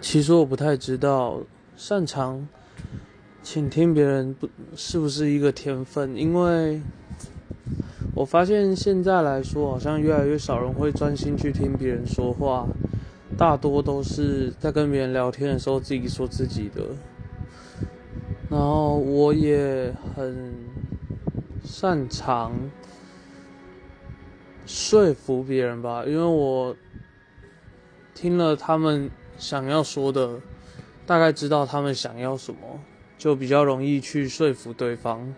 其实我不太知道擅长倾听别人不是不是一个天分，因为我发现现在来说，好像越来越少人会专心去听别人说话，大多都是在跟别人聊天的时候自己说自己的。然后我也很擅长说服别人吧，因为我听了他们想要说的，大概知道他们想要什么，就比较容易去说服对方。